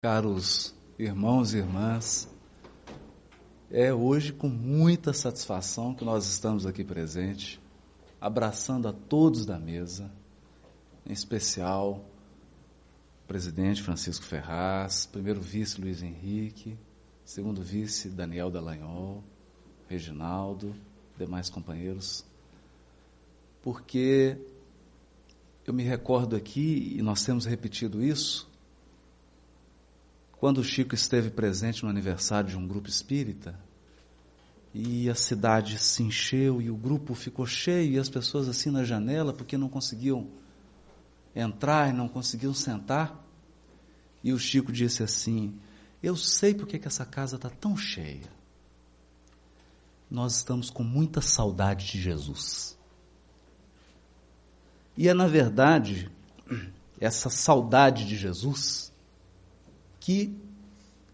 Caros irmãos e irmãs, é hoje com muita satisfação que nós estamos aqui presentes, abraçando a todos da mesa, em especial o presidente Francisco Ferraz, primeiro vice Luiz Henrique, segundo vice Daniel Dallagnol, Reginaldo, demais companheiros, porque eu me recordo aqui, e nós temos repetido isso, quando o Chico esteve presente no aniversário de um grupo espírita, e a cidade se encheu e o grupo ficou cheio e as pessoas assim na janela porque não conseguiam entrar e não conseguiam sentar. E o Chico disse assim: Eu sei porque que essa casa está tão cheia. Nós estamos com muita saudade de Jesus. E é na verdade essa saudade de Jesus que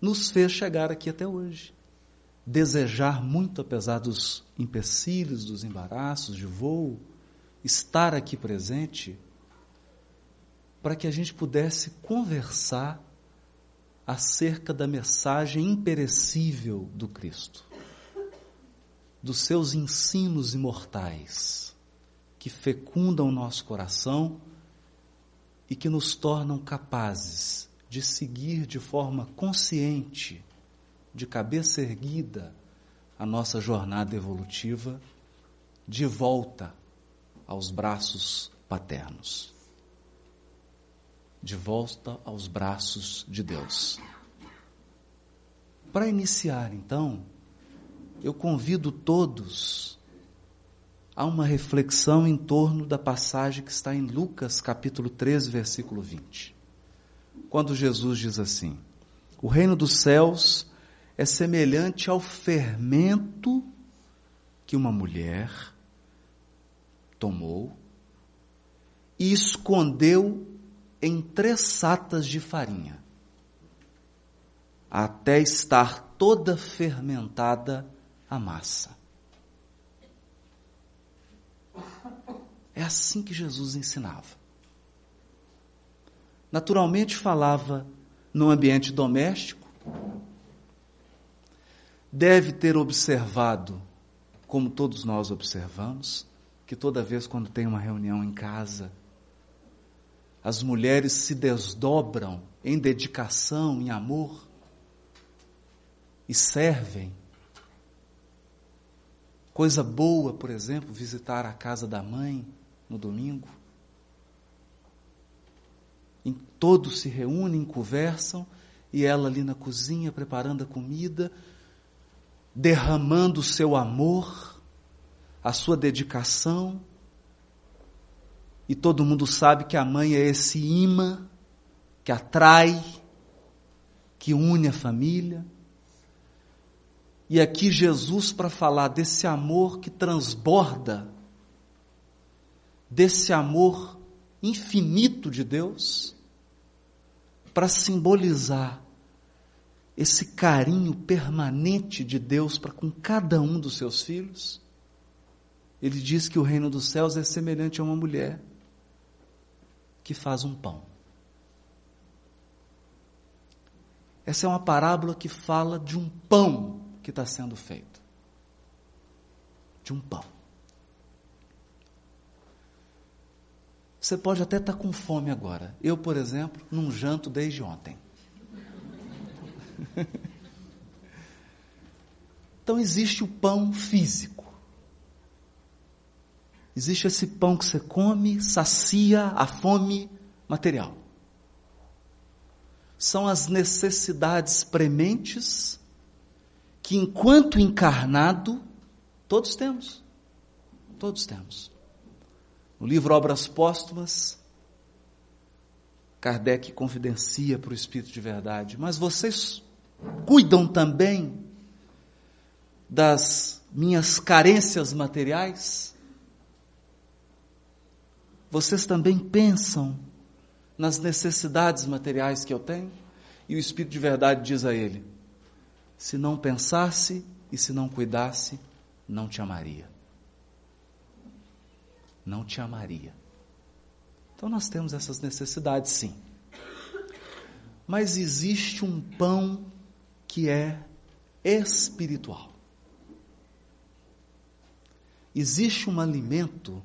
nos fez chegar aqui até hoje. Desejar muito, apesar dos empecilhos, dos embaraços de voo, estar aqui presente, para que a gente pudesse conversar acerca da mensagem imperecível do Cristo, dos seus ensinos imortais, que fecundam o nosso coração e que nos tornam capazes de seguir de forma consciente, de cabeça erguida, a nossa jornada evolutiva de volta aos braços paternos. De volta aos braços de Deus. Para iniciar, então, eu convido todos a uma reflexão em torno da passagem que está em Lucas capítulo 13, versículo 20 quando Jesus diz assim: O reino dos céus é semelhante ao fermento que uma mulher tomou e escondeu em três satas de farinha, até estar toda fermentada a massa. É assim que Jesus ensinava naturalmente falava no ambiente doméstico, deve ter observado, como todos nós observamos, que toda vez quando tem uma reunião em casa, as mulheres se desdobram em dedicação, em amor e servem. Coisa boa, por exemplo, visitar a casa da mãe no domingo em, todos se reúnem, conversam, e ela ali na cozinha preparando a comida, derramando o seu amor, a sua dedicação. E todo mundo sabe que a mãe é esse imã que atrai, que une a família. E aqui Jesus para falar desse amor que transborda, desse amor infinito de Deus, para simbolizar esse carinho permanente de Deus para com cada um dos seus filhos. Ele diz que o reino dos céus é semelhante a uma mulher que faz um pão. Essa é uma parábola que fala de um pão que está sendo feito. De um pão. Você pode até estar tá com fome agora. Eu, por exemplo, não janto desde ontem. então existe o pão físico. Existe esse pão que você come, sacia a fome material. São as necessidades prementes que, enquanto encarnado, todos temos. Todos temos. No livro Obras Póstumas, Kardec confidencia para o Espírito de Verdade, mas vocês cuidam também das minhas carências materiais? Vocês também pensam nas necessidades materiais que eu tenho? E o Espírito de Verdade diz a ele: se não pensasse e se não cuidasse, não te amaria não te amaria. Então nós temos essas necessidades sim. Mas existe um pão que é espiritual. Existe um alimento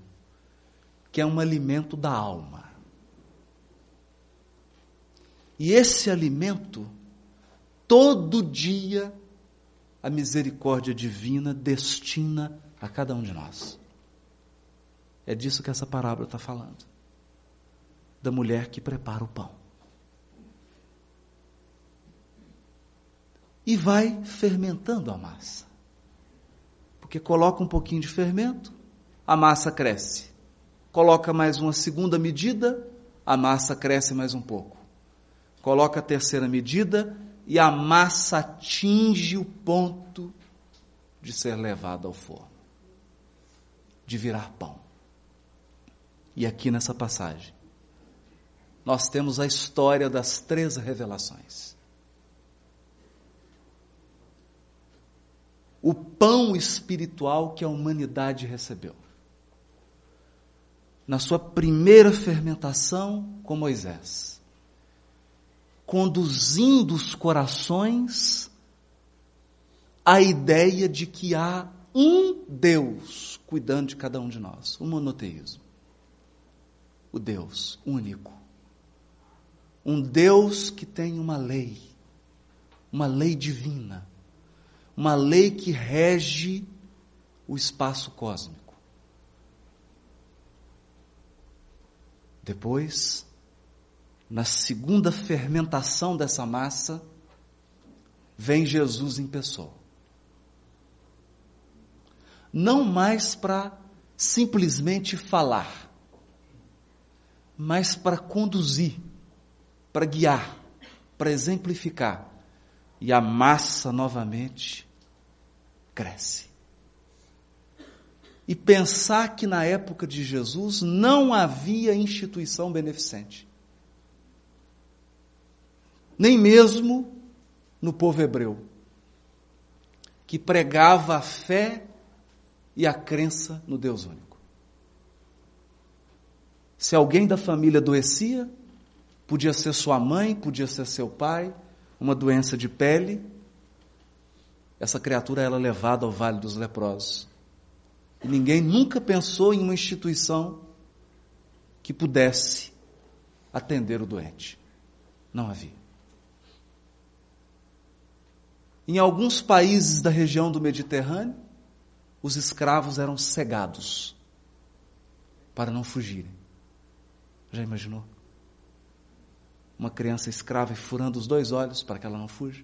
que é um alimento da alma. E esse alimento, todo dia, a misericórdia divina destina a cada um de nós. É disso que essa parábola está falando. Da mulher que prepara o pão. E vai fermentando a massa. Porque coloca um pouquinho de fermento, a massa cresce. Coloca mais uma segunda medida, a massa cresce mais um pouco. Coloca a terceira medida e a massa atinge o ponto de ser levada ao forno, de virar pão. E aqui nessa passagem, nós temos a história das três revelações. O pão espiritual que a humanidade recebeu. Na sua primeira fermentação com Moisés, conduzindo os corações à ideia de que há um Deus cuidando de cada um de nós, o monoteísmo o Deus único. Um Deus que tem uma lei, uma lei divina, uma lei que rege o espaço cósmico. Depois, na segunda fermentação dessa massa, vem Jesus em pessoa. Não mais para simplesmente falar, mas para conduzir, para guiar, para exemplificar. E a massa novamente cresce. E pensar que na época de Jesus não havia instituição beneficente. Nem mesmo no povo hebreu, que pregava a fé e a crença no Deus único. Se alguém da família adoecia, podia ser sua mãe, podia ser seu pai, uma doença de pele, essa criatura era levada ao vale dos leprosos. E ninguém nunca pensou em uma instituição que pudesse atender o doente. Não havia. Em alguns países da região do Mediterrâneo, os escravos eram cegados para não fugirem. Já imaginou? Uma criança escrava e furando os dois olhos para que ela não fuja?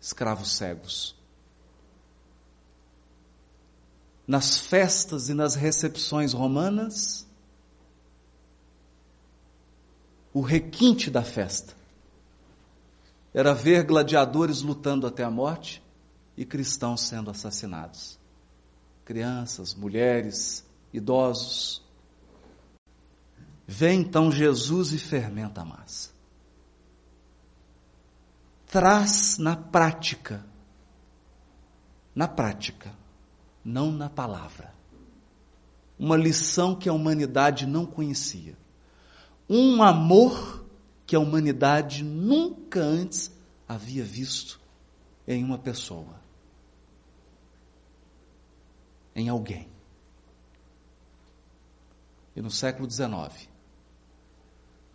Escravos cegos. Nas festas e nas recepções romanas, o requinte da festa era ver gladiadores lutando até a morte e cristãos sendo assassinados. Crianças, mulheres, idosos, Vem então Jesus e fermenta a massa. Traz na prática, na prática, não na palavra, uma lição que a humanidade não conhecia. Um amor que a humanidade nunca antes havia visto em uma pessoa, em alguém. E no século XIX,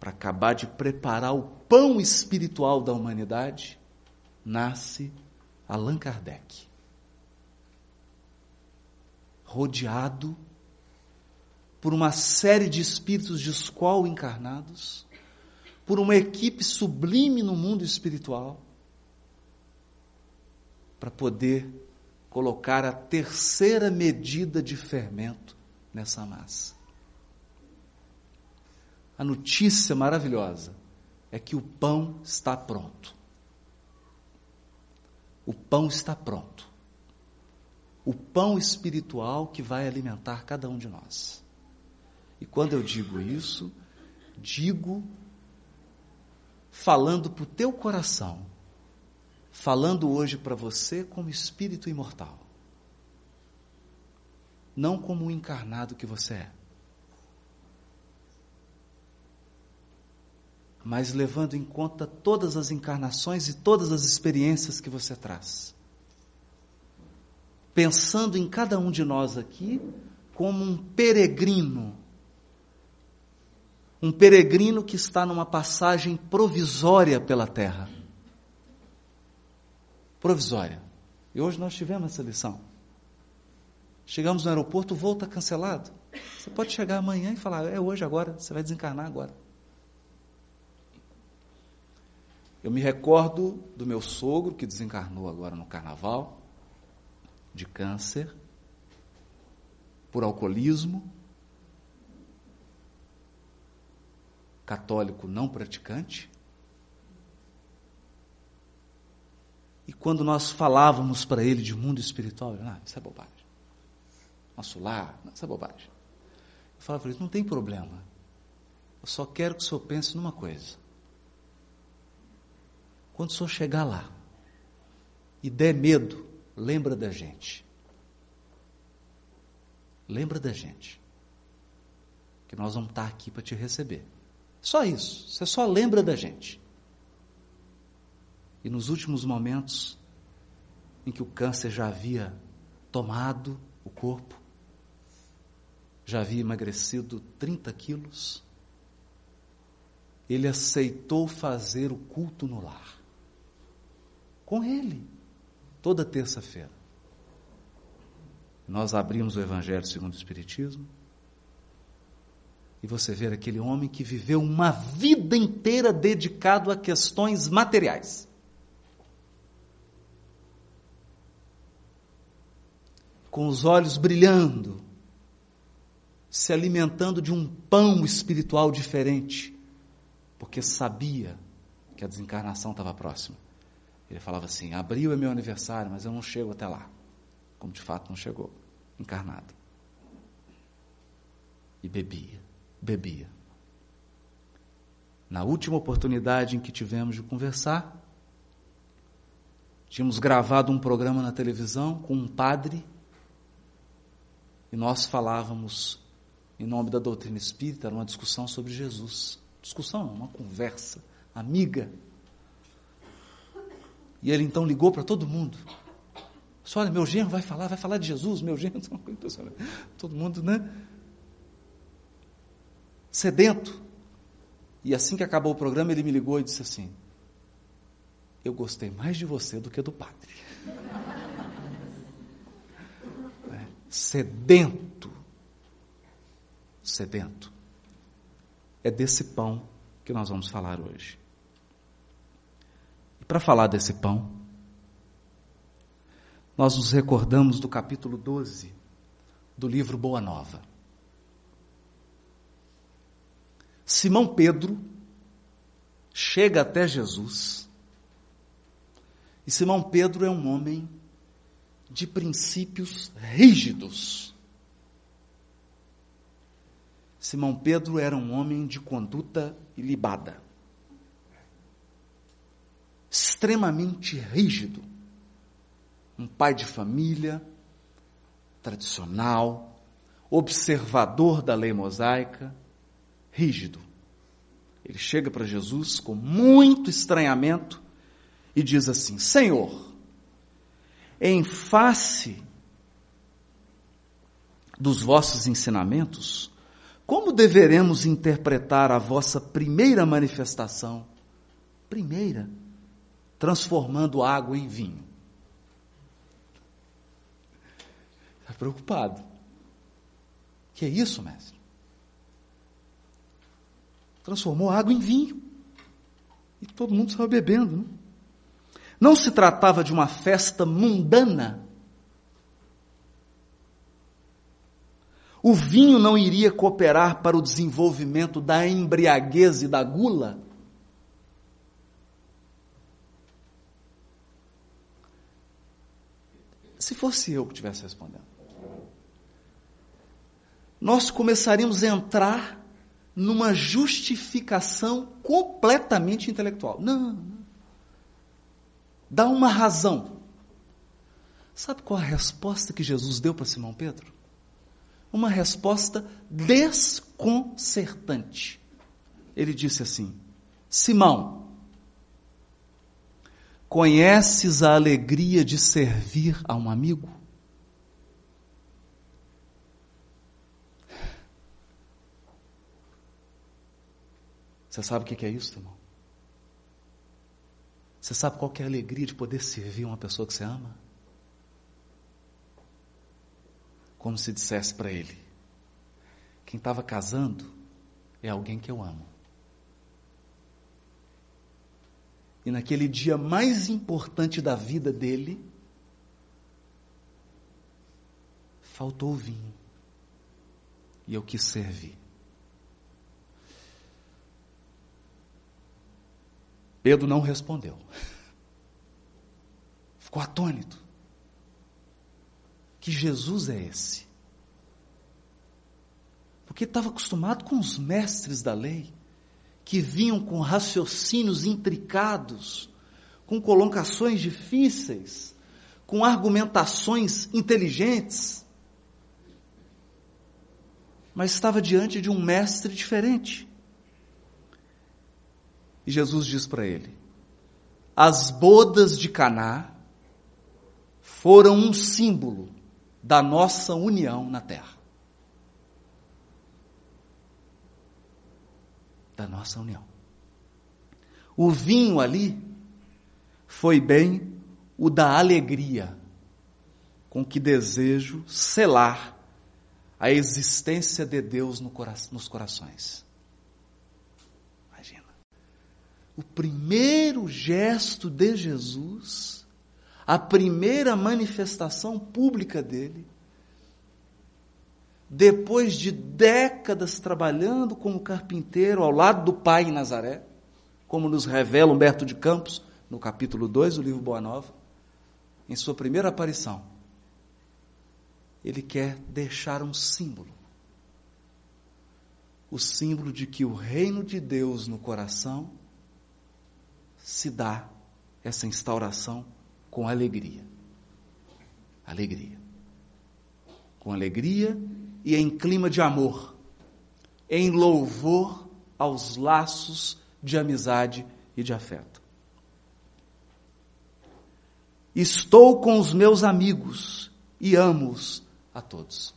para acabar de preparar o pão espiritual da humanidade, nasce Allan Kardec. Rodeado por uma série de espíritos de escola encarnados, por uma equipe sublime no mundo espiritual, para poder colocar a terceira medida de fermento nessa massa. A notícia maravilhosa é que o pão está pronto. O pão está pronto. O pão espiritual que vai alimentar cada um de nós. E quando eu digo isso, digo falando para o teu coração, falando hoje para você como espírito imortal, não como o encarnado que você é. Mas levando em conta todas as encarnações e todas as experiências que você traz. Pensando em cada um de nós aqui como um peregrino. Um peregrino que está numa passagem provisória pela terra. Provisória. E hoje nós tivemos essa lição. Chegamos no aeroporto, o voo está cancelado. Você pode chegar amanhã e falar, é hoje, agora, você vai desencarnar agora. Eu me recordo do meu sogro que desencarnou agora no carnaval, de câncer, por alcoolismo, católico não praticante. E quando nós falávamos para ele de mundo espiritual, ele, ah, isso é bobagem. Nosso lar, isso é bobagem. Eu falava para ele, não tem problema. Eu só quero que o senhor pense numa coisa. Quando o senhor chegar lá e der medo, lembra da gente. Lembra da gente. Que nós vamos estar aqui para te receber. Só isso. Você só lembra da gente. E nos últimos momentos em que o câncer já havia tomado o corpo, já havia emagrecido 30 quilos, ele aceitou fazer o culto no lar com ele, toda terça-feira. Nós abrimos o Evangelho segundo o Espiritismo e você vê aquele homem que viveu uma vida inteira dedicado a questões materiais. Com os olhos brilhando, se alimentando de um pão espiritual diferente, porque sabia que a desencarnação estava próxima. Ele falava assim: abril é meu aniversário, mas eu não chego até lá. Como de fato não chegou, encarnado. E bebia, bebia. Na última oportunidade em que tivemos de conversar, tínhamos gravado um programa na televisão com um padre e nós falávamos em nome da doutrina espírita, era uma discussão sobre Jesus. Discussão, uma conversa amiga e ele então ligou para todo mundo. Olha, meu genro vai falar, vai falar de Jesus, meu genro. Todo mundo, né? Sedento. E assim que acabou o programa, ele me ligou e disse assim: Eu gostei mais de você do que do padre. É, sedento. Sedento. É desse pão que nós vamos falar hoje. E para falar desse pão, nós nos recordamos do capítulo 12 do livro Boa Nova. Simão Pedro chega até Jesus. E Simão Pedro é um homem de princípios rígidos. Simão Pedro era um homem de conduta ilibada extremamente rígido. Um pai de família, tradicional, observador da lei mosaica, rígido. Ele chega para Jesus com muito estranhamento e diz assim: Senhor, em face dos vossos ensinamentos, como deveremos interpretar a vossa primeira manifestação? Primeira transformando água em vinho. Está preocupado. Que é isso, mestre? Transformou água em vinho. E todo mundo estava bebendo. Não? não se tratava de uma festa mundana. O vinho não iria cooperar para o desenvolvimento da embriaguez e da gula? Se fosse eu que estivesse respondendo, nós começaríamos a entrar numa justificação completamente intelectual. Não, não. Dá uma razão. Sabe qual a resposta que Jesus deu para Simão Pedro? Uma resposta desconcertante. Ele disse assim: Simão, conheces a alegria de servir a um amigo? Você sabe o que é isso, irmão? Você sabe qual é a alegria de poder servir uma pessoa que você ama? Como se dissesse para ele: quem estava casando é alguém que eu amo. E naquele dia mais importante da vida dele, faltou vinho. E eu quis servir. Pedro não respondeu. Ficou atônito. Que Jesus é esse? Porque estava acostumado com os mestres da lei, que vinham com raciocínios intricados, com colocações difíceis, com argumentações inteligentes. Mas estava diante de um mestre diferente. E Jesus diz para ele: As bodas de Caná foram um símbolo da nossa união na terra. Da nossa união. O vinho ali foi bem o da alegria com que desejo selar a existência de Deus no cora nos corações. o primeiro gesto de Jesus, a primeira manifestação pública dele, depois de décadas trabalhando como carpinteiro ao lado do pai em Nazaré, como nos revela Humberto de Campos no capítulo 2 do livro Boa Nova, em sua primeira aparição, ele quer deixar um símbolo. O símbolo de que o reino de Deus no coração se dá essa instauração com alegria. Alegria. Com alegria e em clima de amor, em louvor aos laços de amizade e de afeto. Estou com os meus amigos e amo-os a todos.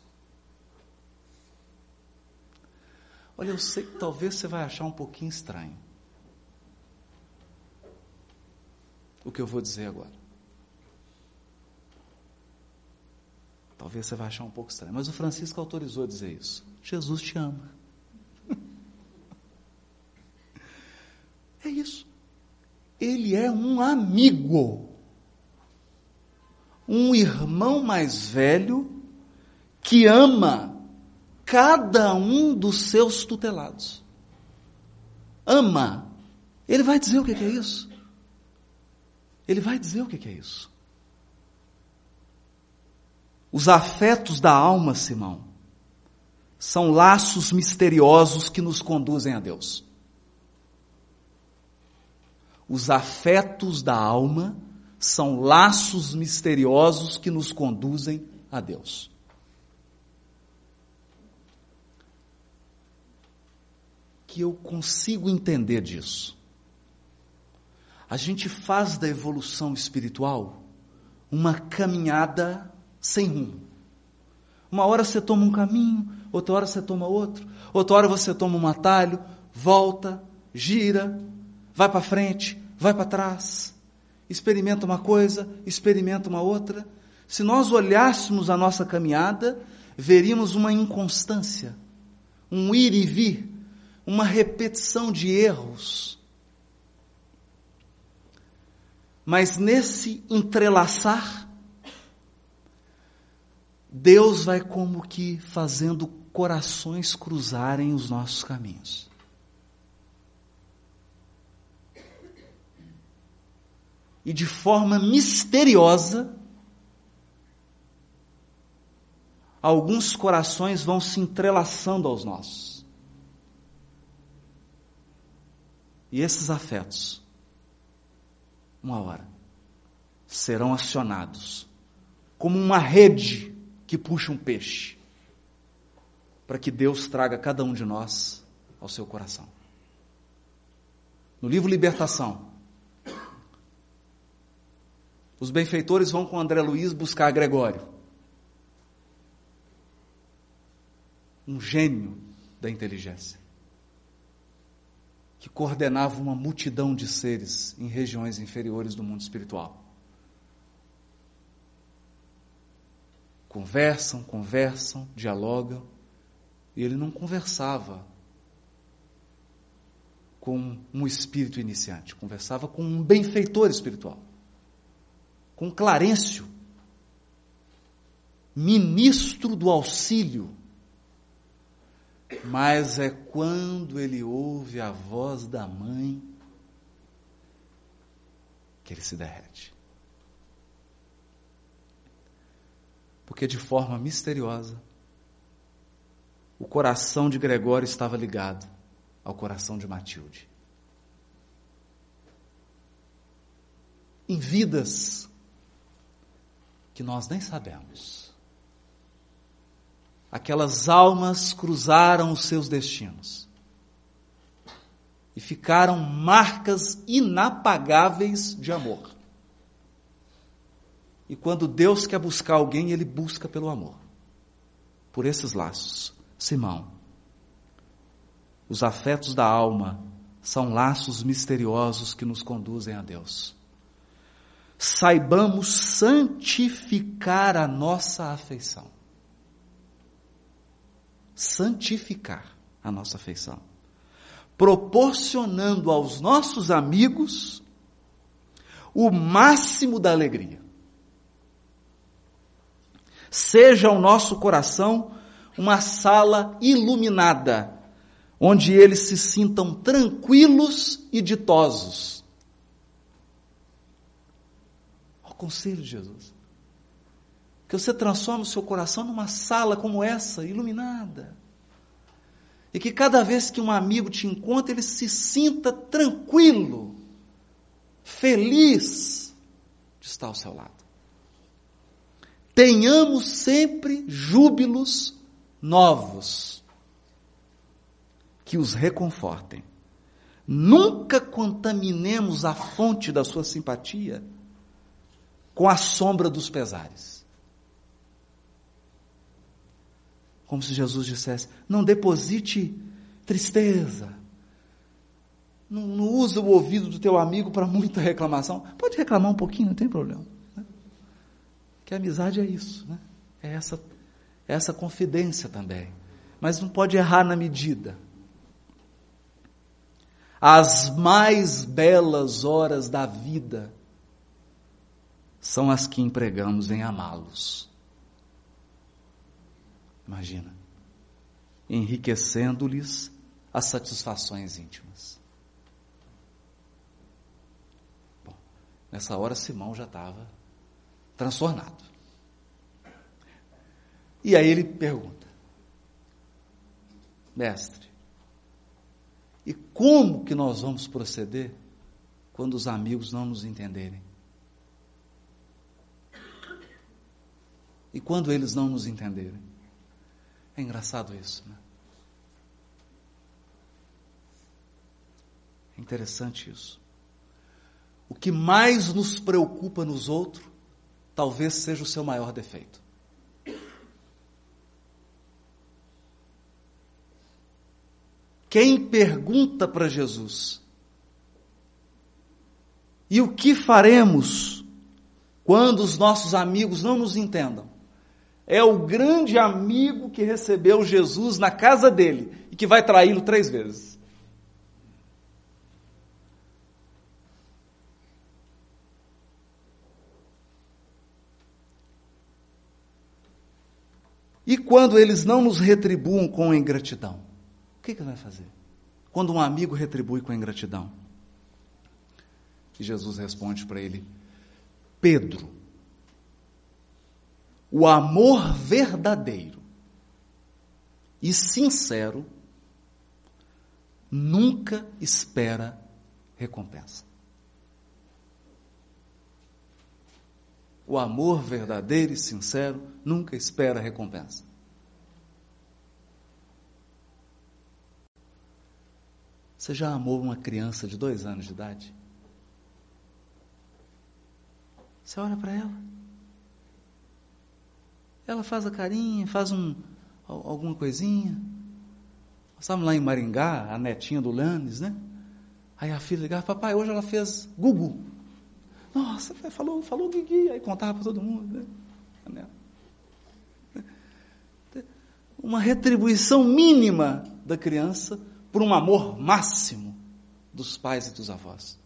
Olha, eu sei que talvez você vai achar um pouquinho estranho. o que eu vou dizer agora. Talvez você vai achar um pouco estranho, mas o Francisco autorizou a dizer isso. Jesus te ama. É isso. Ele é um amigo, um irmão mais velho que ama cada um dos seus tutelados. Ama. Ele vai dizer o que é isso? Ele vai dizer o que é isso. Os afetos da alma, Simão, são laços misteriosos que nos conduzem a Deus. Os afetos da alma são laços misteriosos que nos conduzem a Deus. Que eu consigo entender disso a gente faz da evolução espiritual uma caminhada sem rumo. Uma hora você toma um caminho, outra hora você toma outro, outra hora você toma um atalho, volta, gira, vai para frente, vai para trás, experimenta uma coisa, experimenta uma outra. Se nós olhássemos a nossa caminhada, veríamos uma inconstância, um ir e vir, uma repetição de erros Mas nesse entrelaçar, Deus vai como que fazendo corações cruzarem os nossos caminhos. E de forma misteriosa, alguns corações vão se entrelaçando aos nossos. E esses afetos uma hora, serão acionados como uma rede que puxa um peixe, para que Deus traga cada um de nós ao seu coração. No livro Libertação, os benfeitores vão com André Luiz buscar Gregório. Um gênio da inteligência. Que coordenava uma multidão de seres em regiões inferiores do mundo espiritual. Conversam, conversam, dialogam. E ele não conversava com um espírito iniciante, conversava com um benfeitor espiritual com Clarencio, ministro do auxílio. Mas é quando ele ouve a voz da mãe que ele se derrete. Porque de forma misteriosa, o coração de Gregório estava ligado ao coração de Matilde. Em vidas que nós nem sabemos. Aquelas almas cruzaram os seus destinos e ficaram marcas inapagáveis de amor. E quando Deus quer buscar alguém, ele busca pelo amor. Por esses laços. Simão, os afetos da alma são laços misteriosos que nos conduzem a Deus saibamos santificar a nossa afeição. Santificar a nossa afeição. Proporcionando aos nossos amigos o máximo da alegria. Seja o nosso coração uma sala iluminada, onde eles se sintam tranquilos e ditosos conselho de Jesus. Que você transforme o seu coração numa sala como essa, iluminada. E que cada vez que um amigo te encontra, ele se sinta tranquilo, feliz de estar ao seu lado. Tenhamos sempre júbilos novos que os reconfortem. Nunca contaminemos a fonte da sua simpatia com a sombra dos pesares. Como se Jesus dissesse: não deposite tristeza. Não, não usa o ouvido do teu amigo para muita reclamação. Pode reclamar um pouquinho, não tem problema. Que a amizade é isso, né? É essa, é essa confidência também. Mas não pode errar na medida. As mais belas horas da vida são as que empregamos em amá-los. Imagina, enriquecendo-lhes as satisfações íntimas. Bom, nessa hora Simão já estava transtornado. E aí ele pergunta: Mestre, e como que nós vamos proceder quando os amigos não nos entenderem? E quando eles não nos entenderem? É engraçado isso, né? É interessante isso. O que mais nos preocupa nos outros, talvez seja o seu maior defeito. Quem pergunta para Jesus, e o que faremos quando os nossos amigos não nos entendam? é o grande amigo que recebeu Jesus na casa dele e que vai traí-lo três vezes. E quando eles não nos retribuam com ingratidão, o que, que vai fazer? Quando um amigo retribui com ingratidão? E Jesus responde para ele: Pedro, o amor verdadeiro e sincero nunca espera recompensa. O amor verdadeiro e sincero nunca espera recompensa. Você já amou uma criança de dois anos de idade? Você olha para ela. Ela faz a carinha, faz um, alguma coisinha. Estávamos lá em Maringá, a netinha do Lanes, né? Aí a filha ligava, papai, hoje ela fez Gugu. Nossa, falou, falou Guigui, aí contava para todo mundo. Né? Uma retribuição mínima da criança por um amor máximo dos pais e dos avós.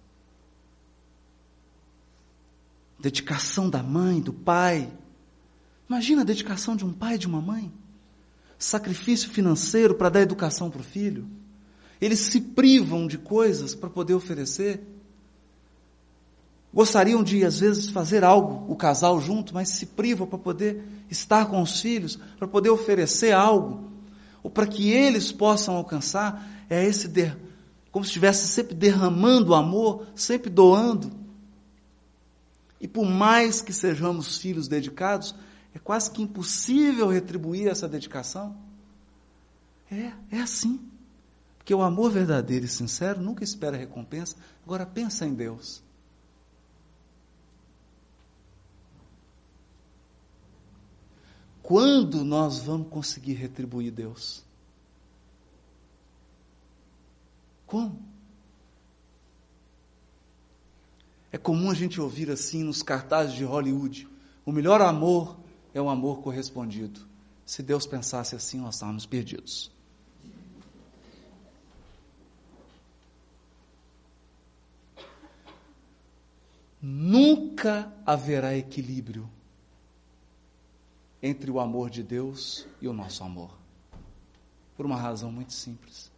Dedicação da mãe, do pai. Imagina a dedicação de um pai e de uma mãe. Sacrifício financeiro para dar educação para o filho. Eles se privam de coisas para poder oferecer. Gostariam de, às vezes, fazer algo, o casal junto, mas se privam para poder estar com os filhos, para poder oferecer algo, ou para que eles possam alcançar, é esse, der, como se estivesse sempre derramando amor, sempre doando. E por mais que sejamos filhos dedicados, é quase que impossível retribuir essa dedicação. É, é assim. Porque o amor verdadeiro e sincero nunca espera recompensa. Agora pensa em Deus. Quando nós vamos conseguir retribuir Deus? Como? É comum a gente ouvir assim nos cartazes de Hollywood: o melhor amor é o amor correspondido. Se Deus pensasse assim, nós estávamos perdidos. Nunca haverá equilíbrio entre o amor de Deus e o nosso amor. Por uma razão muito simples.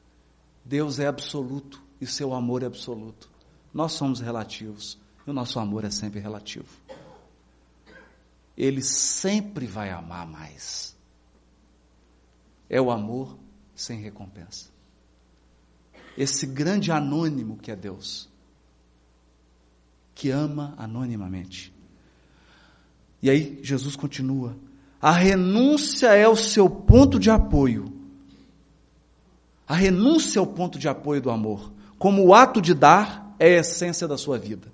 Deus é absoluto e seu amor é absoluto. Nós somos relativos e o nosso amor é sempre relativo. Ele sempre vai amar mais. É o amor sem recompensa. Esse grande anônimo que é Deus, que ama anonimamente. E aí Jesus continua: a renúncia é o seu ponto de apoio. A renúncia é o ponto de apoio do amor. Como o ato de dar é a essência da sua vida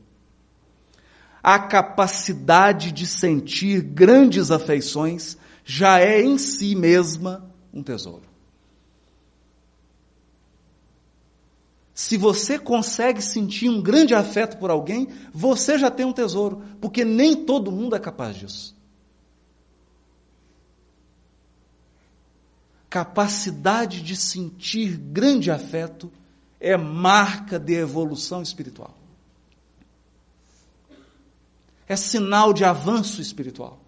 a capacidade de sentir grandes afeições já é em si mesma um tesouro. Se você consegue sentir um grande afeto por alguém, você já tem um tesouro, porque nem todo mundo é capaz disso. Capacidade de sentir grande afeto é marca de evolução espiritual é sinal de avanço espiritual.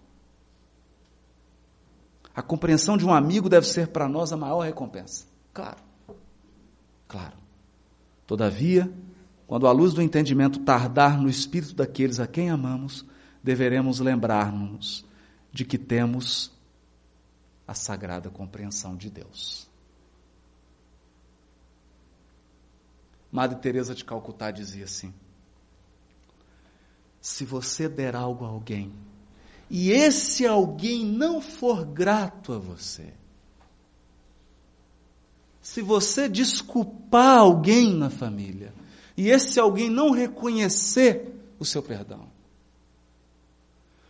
A compreensão de um amigo deve ser para nós a maior recompensa. Claro. Claro. Todavia, quando a luz do entendimento tardar no espírito daqueles a quem amamos, deveremos lembrar-nos de que temos a sagrada compreensão de Deus. Madre Teresa de Calcutá dizia assim: se você der algo a alguém e esse alguém não for grato a você, se você desculpar alguém na família e esse alguém não reconhecer o seu perdão,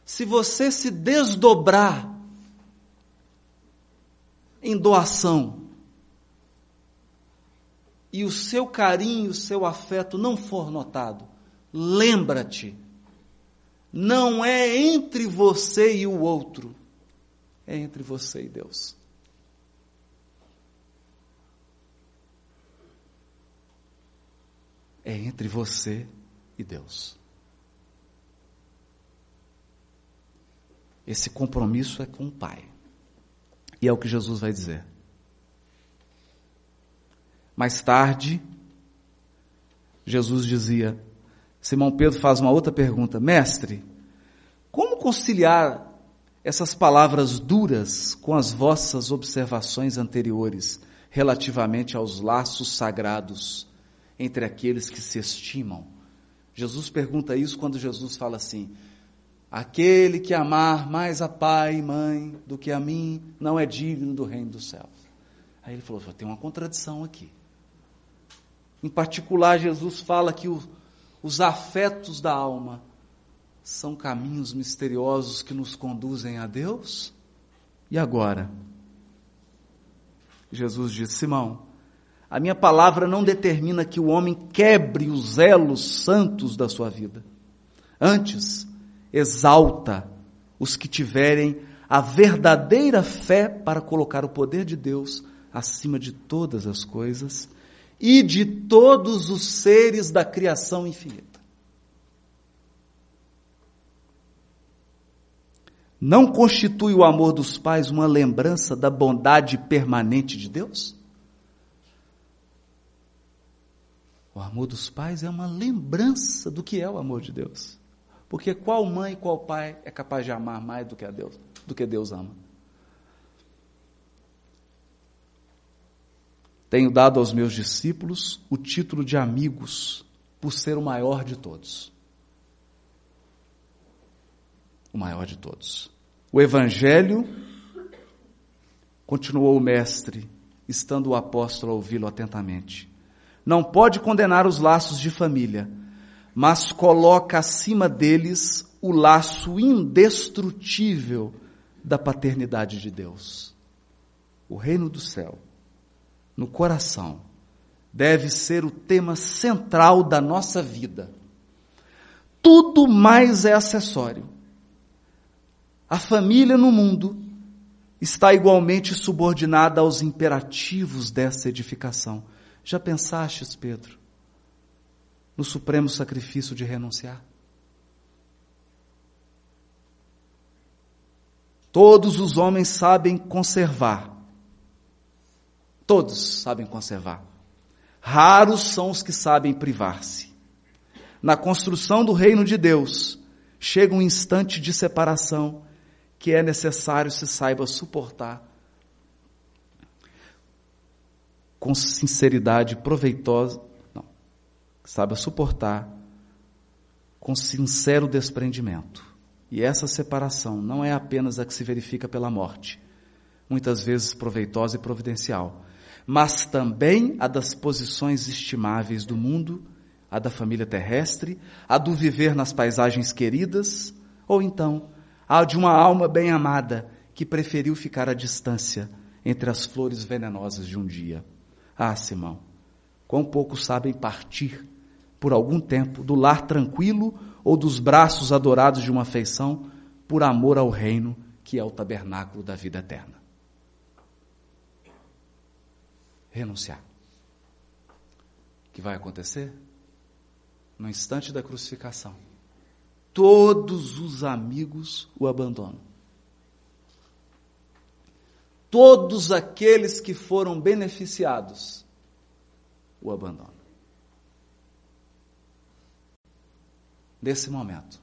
se você se desdobrar em doação e o seu carinho, o seu afeto não for notado, lembra-te não é entre você e o outro, é entre você e Deus. É entre você e Deus. Esse compromisso é com o Pai. E é o que Jesus vai dizer. Mais tarde, Jesus dizia: Simão Pedro faz uma outra pergunta: Mestre, como conciliar essas palavras duras com as vossas observações anteriores relativamente aos laços sagrados entre aqueles que se estimam? Jesus pergunta isso quando Jesus fala assim: Aquele que amar mais a pai e mãe do que a mim não é digno do reino dos céus. Aí ele falou: tem uma contradição aqui. Em particular, Jesus fala que o, os afetos da alma são caminhos misteriosos que nos conduzem a Deus. E agora? Jesus disse: Simão, a minha palavra não determina que o homem quebre os elos santos da sua vida. Antes, exalta os que tiverem a verdadeira fé para colocar o poder de Deus acima de todas as coisas e de todos os seres da criação infinita. Não constitui o amor dos pais uma lembrança da bondade permanente de Deus? O amor dos pais é uma lembrança do que é o amor de Deus. Porque qual mãe qual pai é capaz de amar mais do que a Deus, do que Deus ama? Tenho dado aos meus discípulos o título de amigos, por ser o maior de todos. O maior de todos. O Evangelho, continuou o Mestre, estando o apóstolo a ouvi-lo atentamente, não pode condenar os laços de família, mas coloca acima deles o laço indestrutível da paternidade de Deus. O reino do céu, no coração, deve ser o tema central da nossa vida. Tudo mais é acessório. A família no mundo está igualmente subordinada aos imperativos dessa edificação. Já pensastes, Pedro, no supremo sacrifício de renunciar? Todos os homens sabem conservar. Todos sabem conservar. Raros são os que sabem privar-se. Na construção do reino de Deus, chega um instante de separação que é necessário se saiba suportar com sinceridade proveitosa, saiba suportar com sincero desprendimento. E essa separação não é apenas a que se verifica pela morte, muitas vezes proveitosa e providencial, mas também a das posições estimáveis do mundo, a da família terrestre, a do viver nas paisagens queridas, ou então a de uma alma bem amada que preferiu ficar à distância entre as flores venenosas de um dia. Ah, Simão, quão poucos sabem partir por algum tempo do lar tranquilo ou dos braços adorados de uma afeição por amor ao reino que é o tabernáculo da vida eterna. Renunciar. O que vai acontecer? No instante da crucificação, todos os amigos o abandonam. Todos aqueles que foram beneficiados o abandonam. Nesse momento,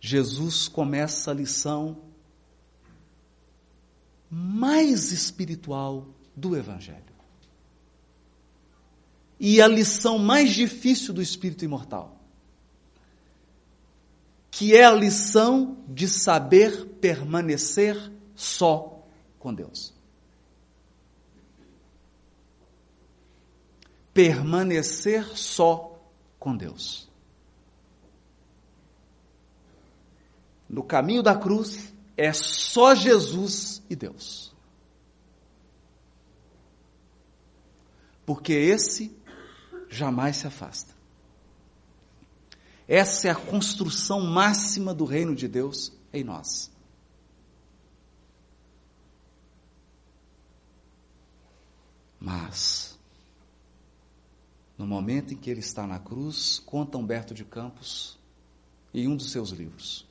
Jesus começa a lição mais espiritual do Evangelho. E a lição mais difícil do espírito imortal que é a lição de saber permanecer só com Deus. Permanecer só com Deus. No caminho da cruz é só Jesus e Deus. Porque esse jamais se afasta. Essa é a construção máxima do reino de Deus em nós. Mas, no momento em que ele está na cruz, conta Humberto de Campos em um dos seus livros.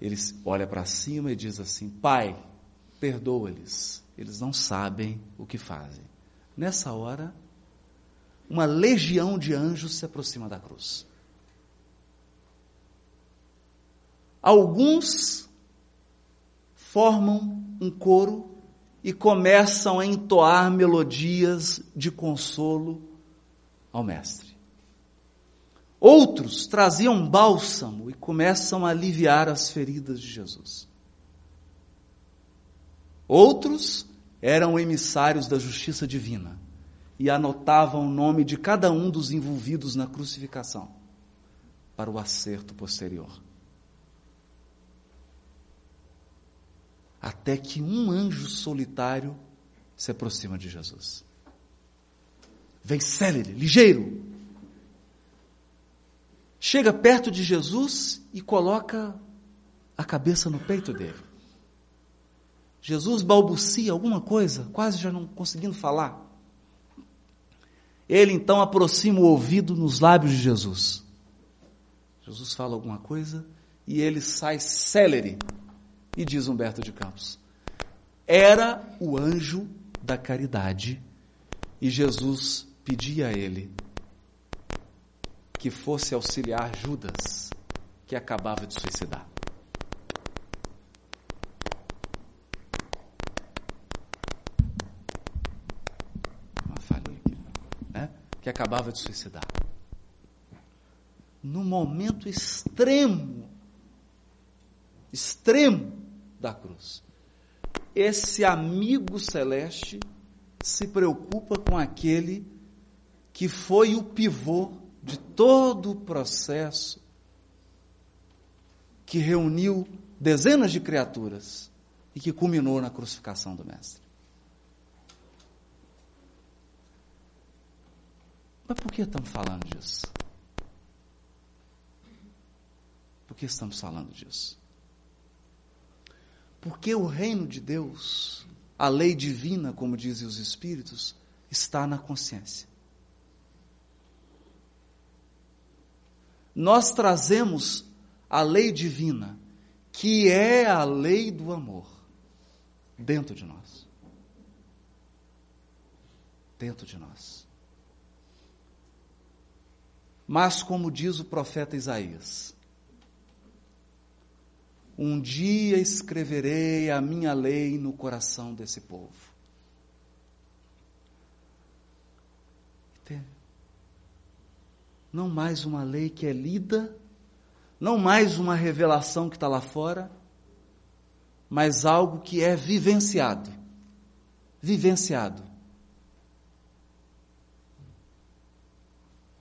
Ele olha para cima e diz assim: Pai, perdoa-lhes, eles não sabem o que fazem. Nessa hora, uma legião de anjos se aproxima da cruz. Alguns formam um coro e começam a entoar melodias de consolo ao Mestre. Outros traziam bálsamo e começam a aliviar as feridas de Jesus. Outros eram emissários da justiça divina e anotavam o nome de cada um dos envolvidos na crucificação para o acerto posterior. Até que um anjo solitário se aproxima de Jesus. Vem célere, ligeiro. Chega perto de Jesus e coloca a cabeça no peito dele. Jesus balbucia alguma coisa, quase já não conseguindo falar. Ele então aproxima o ouvido nos lábios de Jesus. Jesus fala alguma coisa e ele sai célere. E diz Humberto de Campos: Era o anjo da caridade e Jesus pedia a ele que fosse auxiliar Judas, que acabava de suicidar. Uma aqui, né? Que acabava de suicidar. No momento extremo, extremo da cruz. Esse amigo celeste se preocupa com aquele que foi o pivô de todo o processo que reuniu dezenas de criaturas e que culminou na crucificação do Mestre. Mas por que estamos falando disso? Por que estamos falando disso? Porque o reino de Deus, a lei divina, como dizem os Espíritos, está na consciência. Nós trazemos a lei divina, que é a lei do amor, dentro de nós. Dentro de nós. Mas, como diz o profeta Isaías, um dia escreverei a minha lei no coração desse povo. Não mais uma lei que é lida, não mais uma revelação que está lá fora, mas algo que é vivenciado. Vivenciado.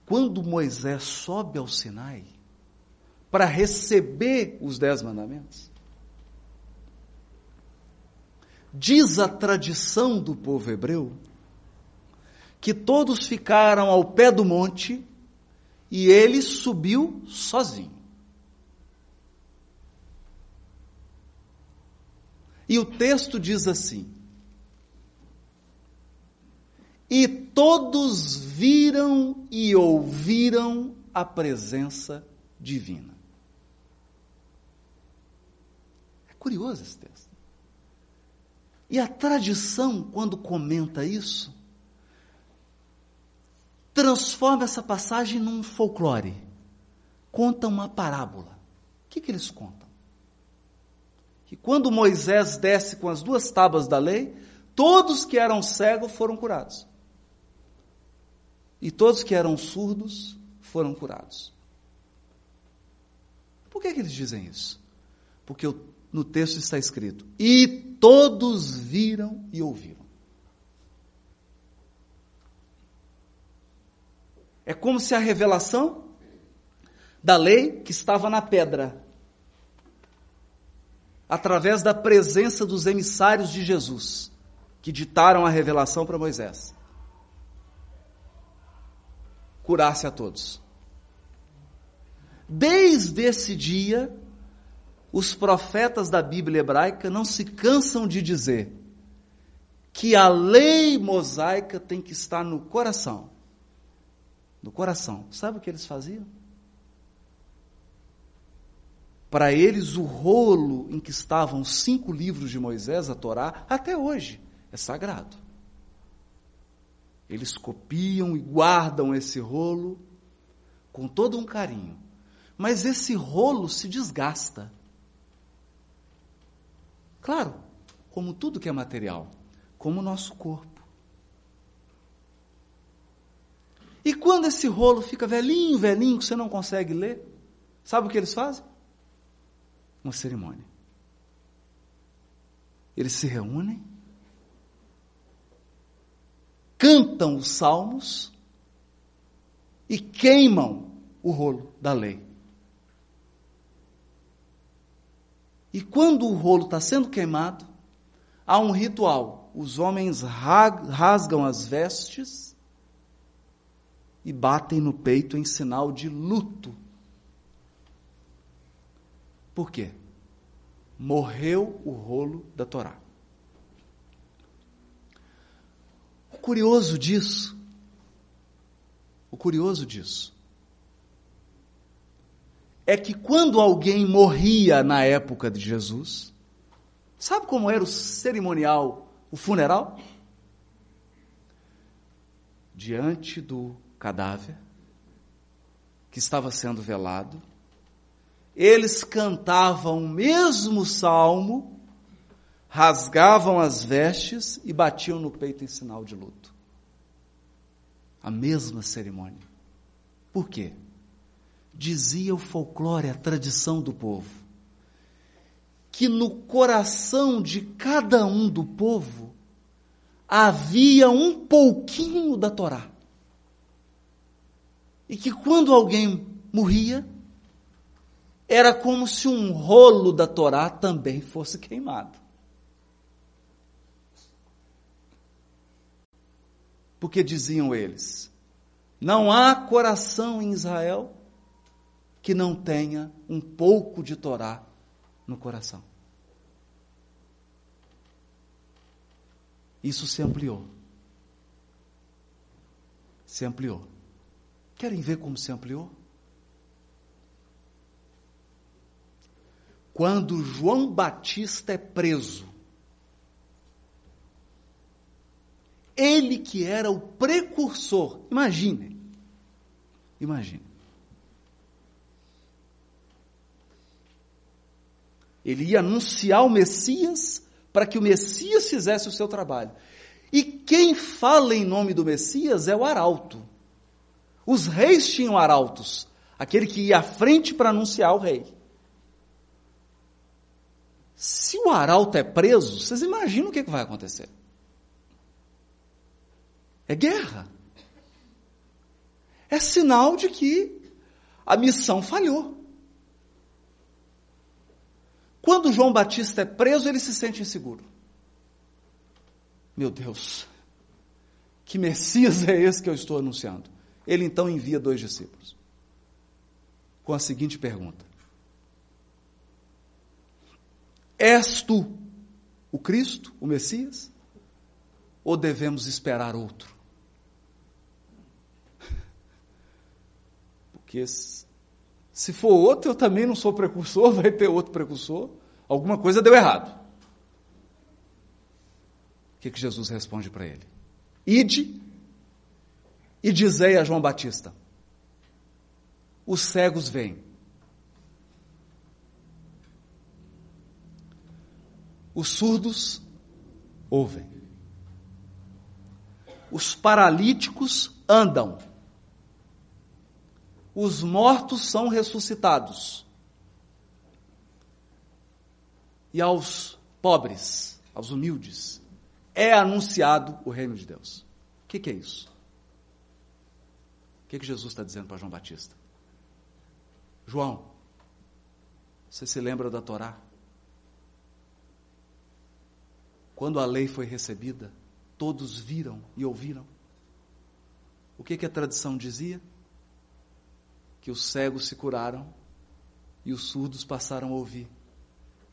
Quando Moisés sobe ao Sinai, para receber os dez mandamentos? Diz a tradição do povo hebreu que todos ficaram ao pé do monte e ele subiu sozinho. E o texto diz assim: E todos viram e ouviram a presença divina. Curioso esse texto. E a tradição, quando comenta isso, transforma essa passagem num folclore. Conta uma parábola. O que, que eles contam? Que quando Moisés desce com as duas tábuas da lei, todos que eram cegos foram curados. E todos que eram surdos foram curados. Por que, que eles dizem isso? Porque o no texto está escrito: E todos viram e ouviram. É como se a revelação da lei que estava na pedra, através da presença dos emissários de Jesus, que ditaram a revelação para Moisés, curasse a todos. Desde esse dia, os profetas da Bíblia hebraica não se cansam de dizer que a lei mosaica tem que estar no coração. No coração. Sabe o que eles faziam? Para eles, o rolo em que estavam os cinco livros de Moisés, a Torá, até hoje, é sagrado. Eles copiam e guardam esse rolo com todo um carinho. Mas esse rolo se desgasta. Claro, como tudo que é material, como o nosso corpo. E quando esse rolo fica velhinho, velhinho, que você não consegue ler, sabe o que eles fazem? Uma cerimônia. Eles se reúnem cantam os salmos e queimam o rolo da lei. E quando o rolo está sendo queimado, há um ritual. Os homens rasgam as vestes e batem no peito em sinal de luto. Por quê? Morreu o rolo da Torá. O curioso disso, o curioso disso, é que quando alguém morria na época de Jesus, sabe como era o cerimonial, o funeral? Diante do cadáver que estava sendo velado, eles cantavam o mesmo salmo, rasgavam as vestes e batiam no peito em sinal de luto. A mesma cerimônia. Por quê? Dizia o folclore, a tradição do povo, que no coração de cada um do povo havia um pouquinho da Torá. E que quando alguém morria, era como se um rolo da Torá também fosse queimado. Porque diziam eles: não há coração em Israel que não tenha um pouco de Torá no coração. Isso se ampliou. Se ampliou. Querem ver como se ampliou? quando João Batista é preso. Ele que era o precursor, imagine, imagine. Ele ia anunciar o Messias para que o Messias fizesse o seu trabalho. E quem fala em nome do Messias é o arauto. Os reis tinham arautos, aquele que ia à frente para anunciar o rei. Se o arauto é preso, vocês imaginam o que, vai acontecer? É guerra. É sinal de que a missão falhou. Quando João Batista é preso, ele se sente inseguro. Meu Deus, que Messias é esse que eu estou anunciando? Ele então envia dois discípulos com a seguinte pergunta: És tu o Cristo, o Messias? Ou devemos esperar outro? Porque se for outro, eu também não sou precursor, vai ter outro precursor. Alguma coisa deu errado. O que, que Jesus responde para ele? Ide e dizei a João Batista: os cegos vêm Os surdos ouvem. Os paralíticos andam. Os mortos são ressuscitados. E aos pobres, aos humildes, é anunciado o reino de Deus. O que, que é isso? O que, que Jesus está dizendo para João Batista? João, você se lembra da Torá? Quando a lei foi recebida, todos viram e ouviram. O que, que a tradição dizia? Que os cegos se curaram e os surdos passaram a ouvir.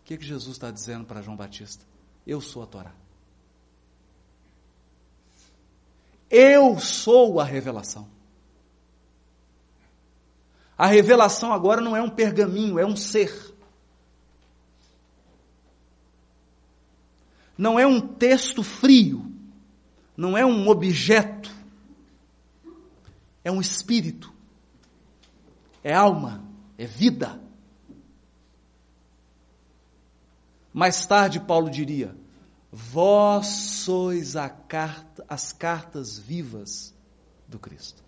O que, que Jesus está dizendo para João Batista? Eu sou a Torá. Eu sou a revelação. A revelação agora não é um pergaminho, é um ser. não é um texto frio, não é um objeto, é um espírito, é alma, é vida. Mais tarde, Paulo diria: Vós sois carta, as cartas vivas do Cristo.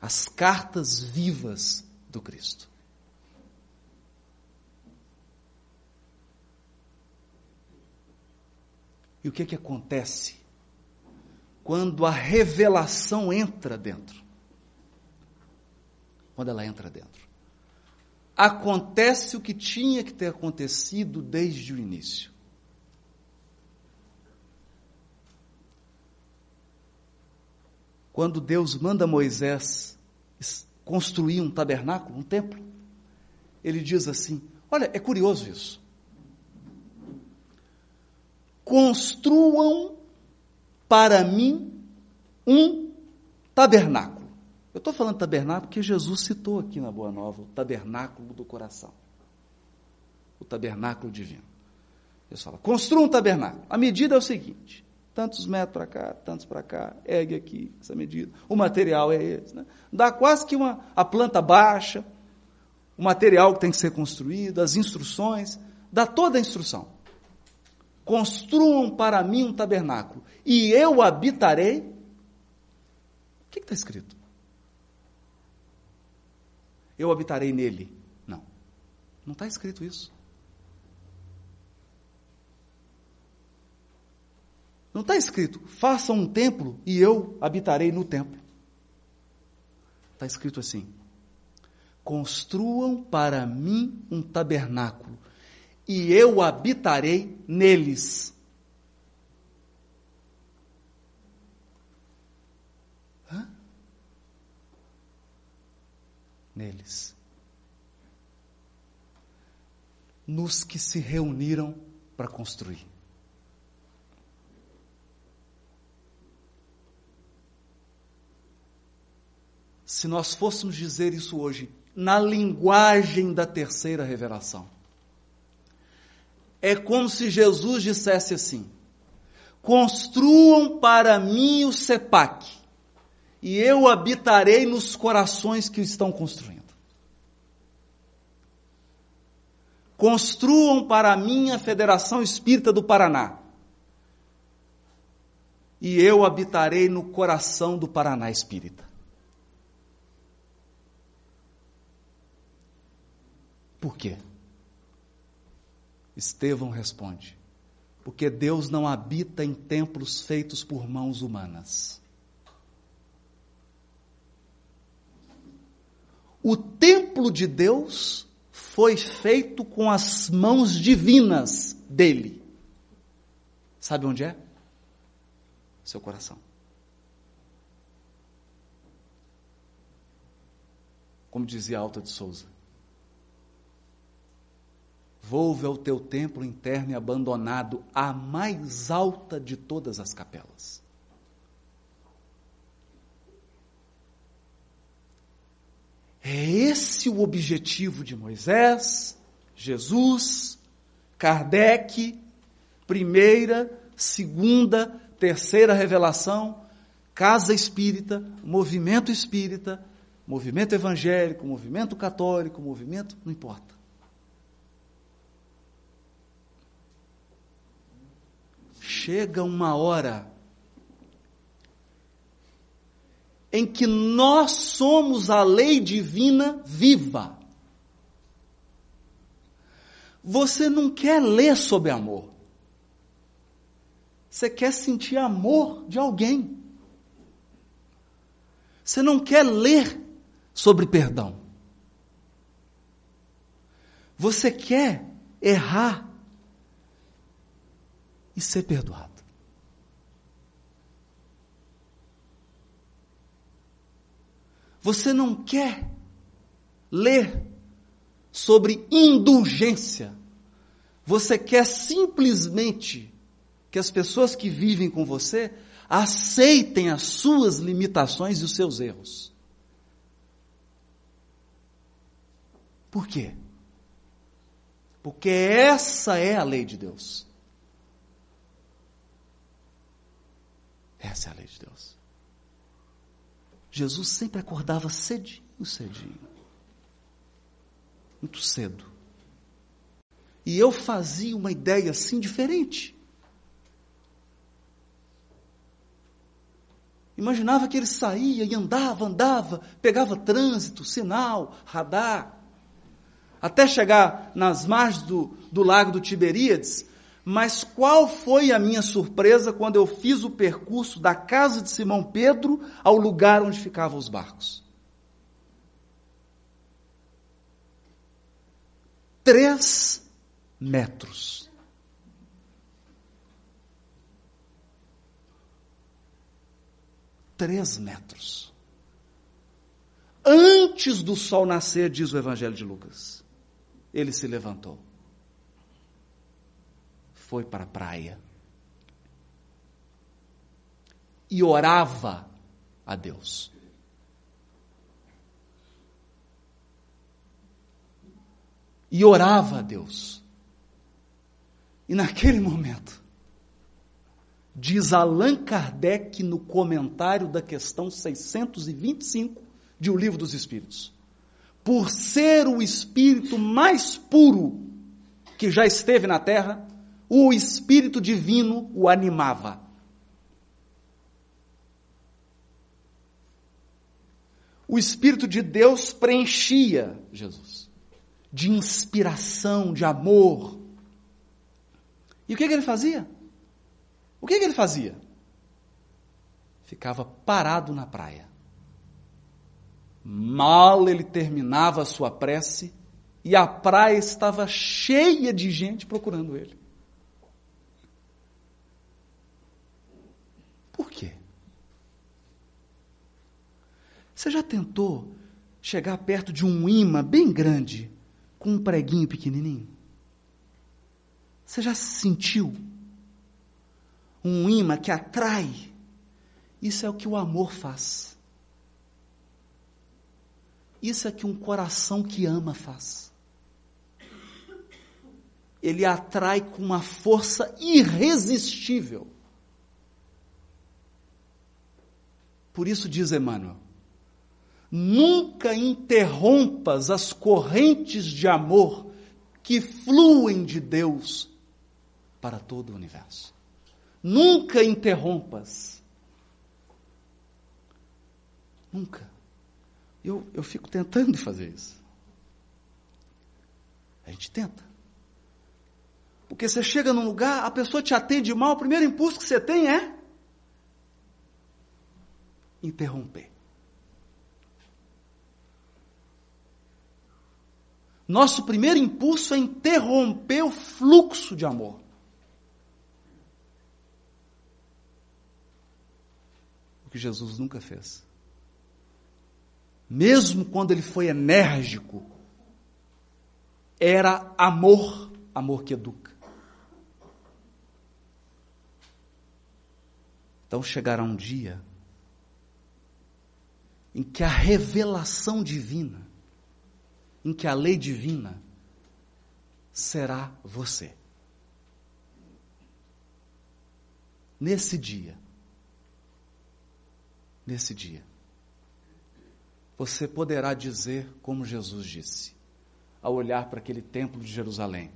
As cartas vivas do Cristo. E o que que acontece quando a revelação entra dentro? Quando ela entra dentro. Acontece o que tinha que ter acontecido desde o início. Quando Deus manda Moisés construir um tabernáculo, um templo, ele diz assim: Olha, é curioso isso. Construam para mim um tabernáculo. Eu estou falando tabernáculo porque Jesus citou aqui na Boa Nova o tabernáculo do coração. O tabernáculo divino. Deus fala, construa um tabernáculo. A medida é o seguinte: tantos metros para cá, tantos para cá, ergue aqui essa medida. O material é esse. Né? Dá quase que uma a planta baixa, o material que tem que ser construído, as instruções, dá toda a instrução. Construam para mim um tabernáculo, e eu habitarei. O que está escrito? Eu habitarei nele. Não, não está escrito isso. Não está escrito, façam um templo e eu habitarei no templo. Está escrito assim: construam para mim um tabernáculo, e eu habitarei neles. Neles. Nos que se reuniram para construir. Se nós fôssemos dizer isso hoje, na linguagem da terceira revelação. É como se Jesus dissesse assim: construam para mim o CEPAC, e eu habitarei nos corações que o estão construindo. Construam para mim a Federação Espírita do Paraná, e eu habitarei no coração do Paraná Espírita. Por quê? Estevão responde: Porque Deus não habita em templos feitos por mãos humanas. O templo de Deus foi feito com as mãos divinas dele. Sabe onde é? Seu coração. Como dizia Alta de Souza, Volve ao teu templo interno e abandonado, a mais alta de todas as capelas. É esse o objetivo de Moisés, Jesus, Kardec, primeira, segunda, terceira revelação, casa espírita, movimento espírita, movimento evangélico, movimento católico, movimento, não importa. chega uma hora em que nós somos a lei divina viva. Você não quer ler sobre amor. Você quer sentir amor de alguém. Você não quer ler sobre perdão. Você quer errar e ser perdoado. Você não quer ler sobre indulgência. Você quer simplesmente que as pessoas que vivem com você aceitem as suas limitações e os seus erros. Por quê? Porque essa é a lei de Deus. Essa é a lei de Deus. Jesus sempre acordava cedinho, cedinho. Muito cedo. E eu fazia uma ideia assim diferente. Imaginava que ele saía e andava, andava, pegava trânsito, sinal, radar, até chegar nas margens do, do lago do Tiberíades, Mas qual foi a minha surpresa quando eu fiz o percurso da casa de Simão Pedro ao lugar onde ficavam os barcos? Três metros. Três metros. Antes do sol nascer, diz o Evangelho de Lucas, ele se levantou foi para a praia e orava a Deus. E orava a Deus. E naquele momento, diz Allan Kardec no comentário da questão 625 de O Livro dos Espíritos, por ser o espírito mais puro que já esteve na terra, o Espírito Divino o animava. O Espírito de Deus preenchia Jesus de inspiração, de amor. E o que, que ele fazia? O que, que ele fazia? Ficava parado na praia. Mal ele terminava a sua prece e a praia estava cheia de gente procurando ele. Por quê? Você já tentou chegar perto de um imã bem grande com um preguinho pequenininho? Você já sentiu um imã que atrai? Isso é o que o amor faz. Isso é que um coração que ama faz. Ele atrai com uma força irresistível. Por isso diz Emmanuel: nunca interrompas as correntes de amor que fluem de Deus para todo o universo. Nunca interrompas. Nunca. Eu, eu fico tentando fazer isso. A gente tenta. Porque você chega num lugar, a pessoa te atende mal, o primeiro impulso que você tem é interromper. Nosso primeiro impulso é interromper o fluxo de amor. O que Jesus nunca fez. Mesmo quando ele foi enérgico, era amor, amor que educa. Então chegará um dia em que a revelação divina, em que a lei divina será você. Nesse dia, nesse dia, você poderá dizer como Jesus disse, ao olhar para aquele templo de Jerusalém: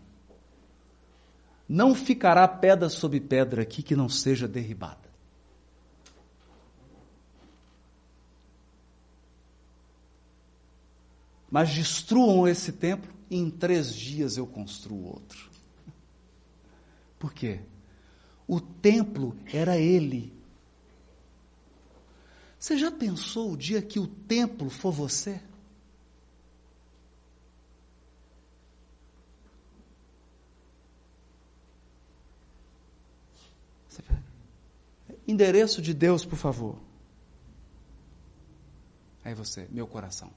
Não ficará pedra sobre pedra aqui que não seja derribada. Mas destruam esse templo e em três dias eu construo outro. Por quê? O templo era ele. Você já pensou o dia que o templo for você? Endereço de Deus, por favor. Aí você, meu coração.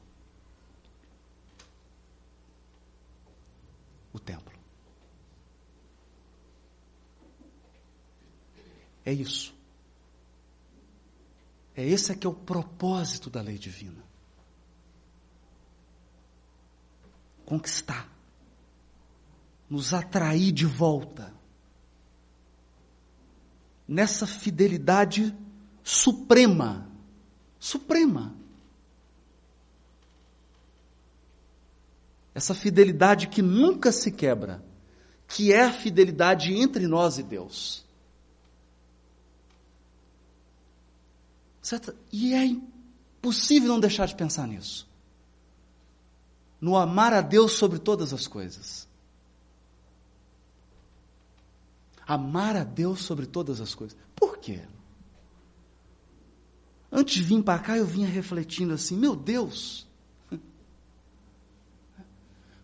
O templo. É isso. É esse é que é o propósito da lei divina. Conquistar. Nos atrair de volta. Nessa fidelidade suprema. Suprema. Essa fidelidade que nunca se quebra, que é a fidelidade entre nós e Deus. Certo? E é impossível não deixar de pensar nisso. No amar a Deus sobre todas as coisas. Amar a Deus sobre todas as coisas. Por quê? Antes de vir para cá, eu vinha refletindo assim: meu Deus,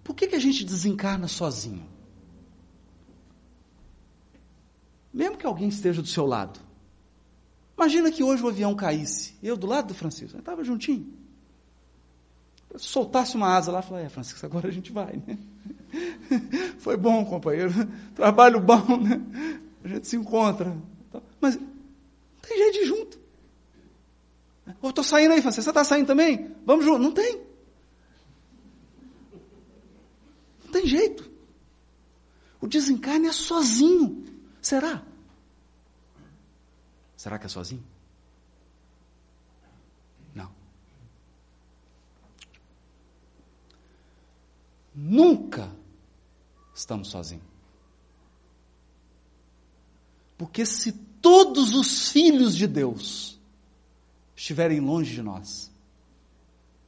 por que, que a gente desencarna sozinho? Mesmo que alguém esteja do seu lado. Imagina que hoje o avião caísse, eu do lado do Francisco, eu estava juntinho. soltasse uma asa lá, eu falei, é, Francisco, agora a gente vai, né? Foi bom, companheiro. Trabalho bom, né? A gente se encontra. Mas tem jeito de junto. Eu estou saindo aí, Francisco. Você está saindo também? Vamos junto. Não tem. Não tem jeito. O desencarne é sozinho. Será? Será que é sozinho? Não. Nunca estamos sozinhos. Porque se todos os filhos de Deus estiverem longe de nós,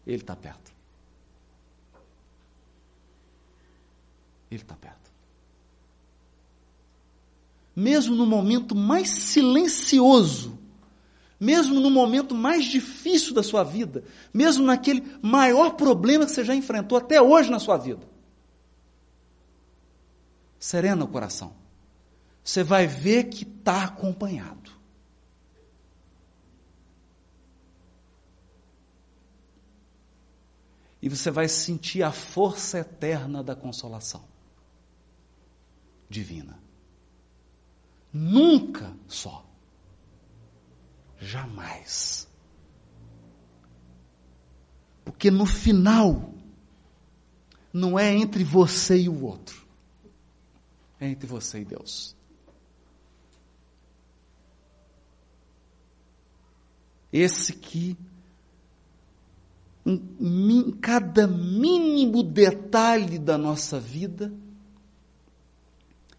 Ele está perto. Ele está perto. Mesmo no momento mais silencioso, mesmo no momento mais difícil da sua vida, mesmo naquele maior problema que você já enfrentou até hoje na sua vida. Serena o coração. Você vai ver que está acompanhado. E você vai sentir a força eterna da consolação divina. Nunca só. Jamais. Porque no final, não é entre você e o outro, é entre você e Deus. Esse que, em cada mínimo detalhe da nossa vida,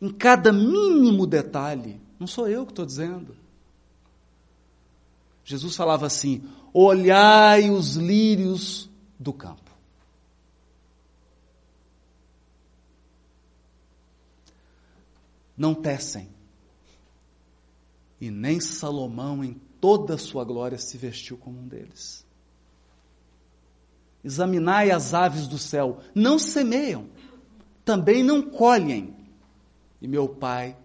em cada mínimo detalhe. Não sou eu que estou dizendo. Jesus falava assim: olhai os lírios do campo. Não tecem, e nem Salomão em toda a sua glória se vestiu como um deles. Examinai as aves do céu, não semeiam, também não colhem, e meu Pai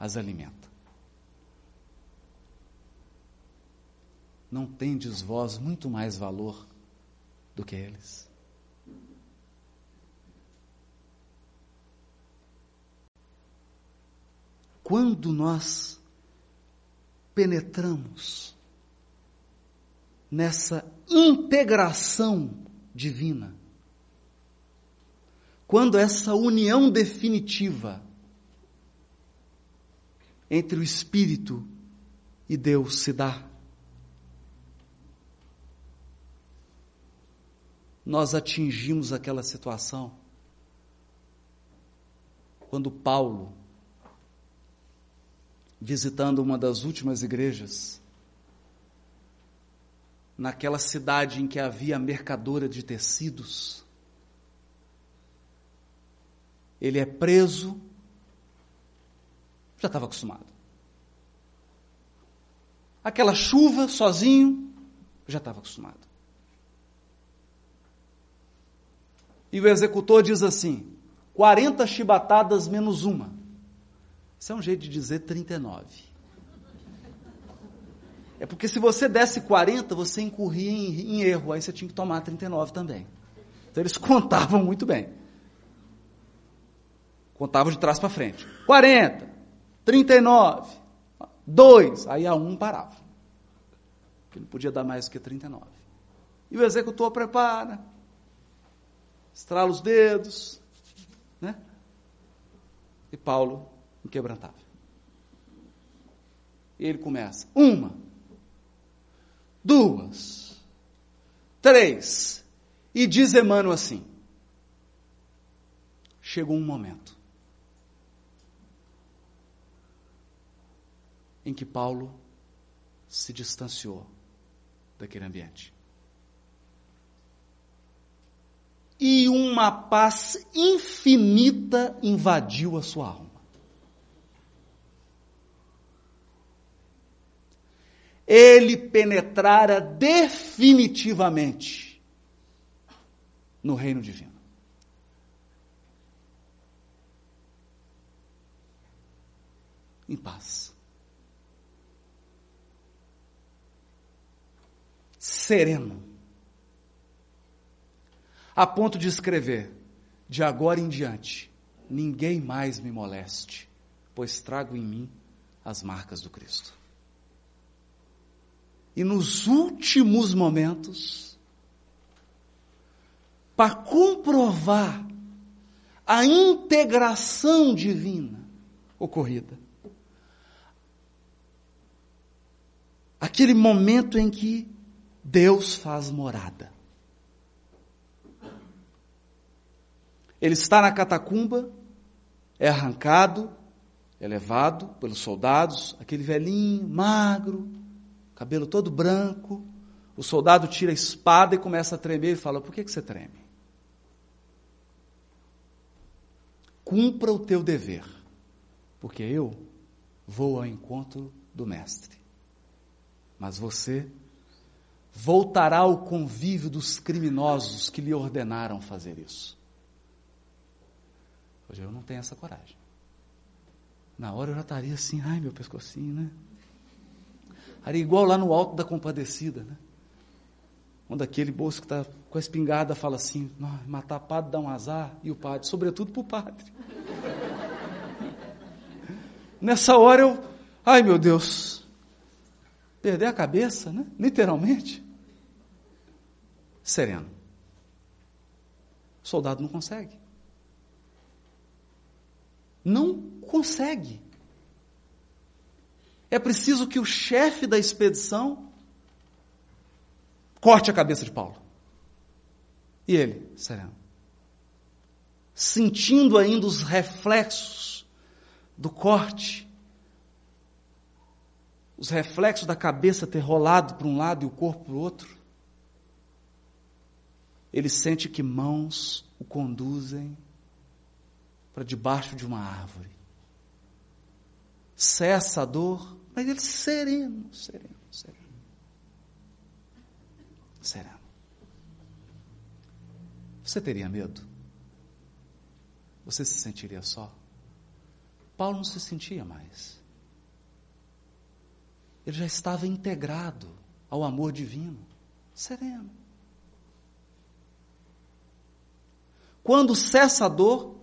as alimenta. Não tendes vós muito mais valor do que eles? Quando nós penetramos nessa integração divina, quando essa união definitiva entre o Espírito e Deus se dá. Nós atingimos aquela situação quando Paulo, visitando uma das últimas igrejas, naquela cidade em que havia mercadora de tecidos, ele é preso já estava acostumado. Aquela chuva sozinho, já estava acostumado. E o executor diz assim: 40 chibatadas menos uma. Isso é um jeito de dizer 39. É porque se você desse 40, você incorria em, em erro, aí você tinha que tomar 39 também. Então eles contavam muito bem. Contavam de trás para frente. 40, 39, 2, aí a 1 parava. Que não podia dar mais do que 39. E o executor prepara, estrala os dedos, né? E Paulo inquebrantável. E ele começa: uma, duas, três. E diz Emmanuel assim: chegou um momento em que Paulo se distanciou daquele ambiente. E uma paz infinita invadiu a sua alma. Ele penetrara definitivamente no reino divino. Em paz. Sereno. A ponto de escrever: de agora em diante, ninguém mais me moleste, pois trago em mim as marcas do Cristo. E nos últimos momentos, para comprovar a integração divina ocorrida, aquele momento em que Deus faz morada. Ele está na catacumba, é arrancado, é levado pelos soldados, aquele velhinho, magro, cabelo todo branco. O soldado tira a espada e começa a tremer e fala: Por que, que você treme? Cumpra o teu dever, porque eu vou ao encontro do Mestre. Mas você voltará ao convívio dos criminosos que lhe ordenaram fazer isso. Hoje eu não tenho essa coragem. Na hora eu já estaria assim, ai meu pescocinho, né? Era igual lá no alto da compadecida, né? Quando aquele bolso que está com a espingarda fala assim, matar padre dá um azar, e o padre, sobretudo para o padre. Nessa hora eu, ai meu Deus, perder a cabeça, né? Literalmente. Sereno. O soldado não consegue. Não consegue. É preciso que o chefe da expedição corte a cabeça de Paulo. E ele, sereno, sentindo ainda os reflexos do corte, os reflexos da cabeça ter rolado para um lado e o corpo para o outro, ele sente que mãos o conduzem para debaixo de uma árvore. Cessa a dor, mas ele sereno, sereno, sereno. Sereno. Você teria medo? Você se sentiria só? Paulo não se sentia mais. Ele já estava integrado ao amor divino, sereno. Quando cessa a dor,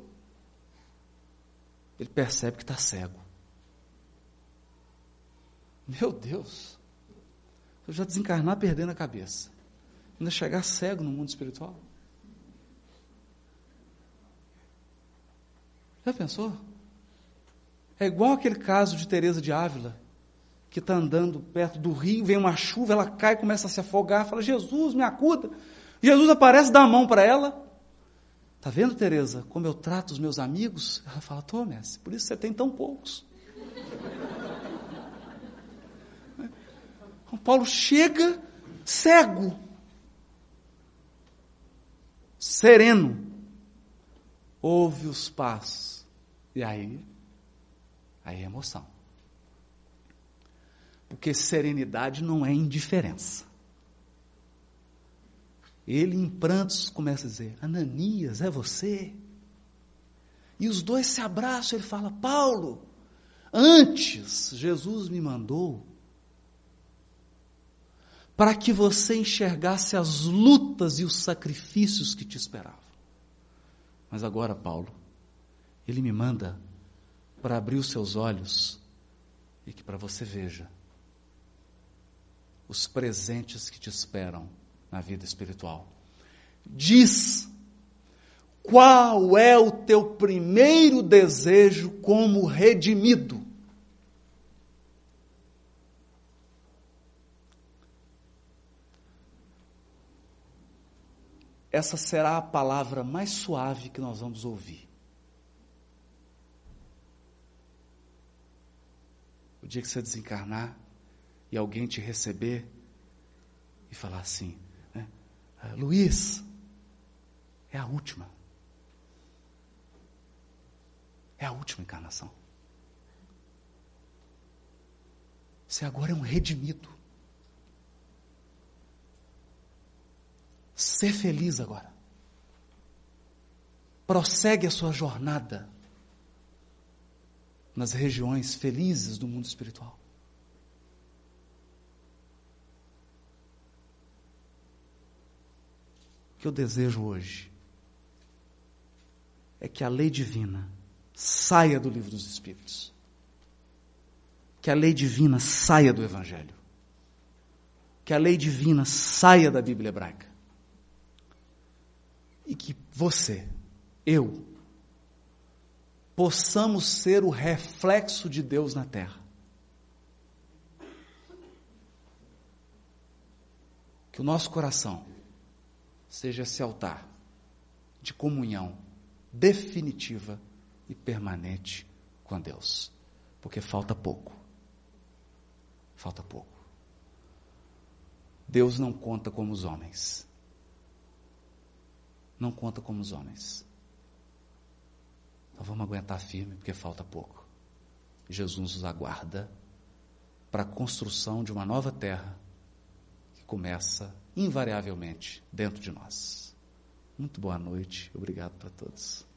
ele percebe que está cego. Meu Deus, eu já desencarnar perdendo a cabeça, ainda chegar cego no mundo espiritual. Já pensou? É igual aquele caso de Teresa de Ávila, que está andando perto do rio, vem uma chuva, ela cai, começa a se afogar, fala: Jesus, me acuda. Jesus aparece, dá a mão para ela, Está vendo, Tereza, como eu trato os meus amigos? Ela fala, tô, mestre, por isso você tem tão poucos. O Paulo chega cego, sereno, ouve os passos, e aí, aí é emoção. Porque serenidade não é indiferença. Ele, em prantos, começa a dizer: Ananias, é você? E os dois se abraçam. Ele fala: Paulo, antes Jesus me mandou para que você enxergasse as lutas e os sacrifícios que te esperavam. Mas agora, Paulo, ele me manda para abrir os seus olhos e que para você veja os presentes que te esperam na vida espiritual. Diz qual é o teu primeiro desejo como redimido? Essa será a palavra mais suave que nós vamos ouvir. O dia que você desencarnar e alguém te receber e falar assim: né? Ah, Luiz, é a última. É a última encarnação. Você agora é um redimido. Ser feliz agora. Prossegue a sua jornada nas regiões felizes do mundo espiritual. Que eu desejo hoje é que a lei divina saia do livro dos Espíritos. Que a lei divina saia do Evangelho. Que a lei divina saia da Bíblia hebraica. E que você, eu, possamos ser o reflexo de Deus na terra. Que o nosso coração seja esse altar de comunhão definitiva e permanente com Deus. Porque falta pouco. Falta pouco. Deus não conta como os homens. Não conta como os homens. Nós vamos aguentar firme porque falta pouco. Jesus nos aguarda para a construção de uma nova terra que começa invariavelmente dentro de nós. Muito boa noite, obrigado para todos.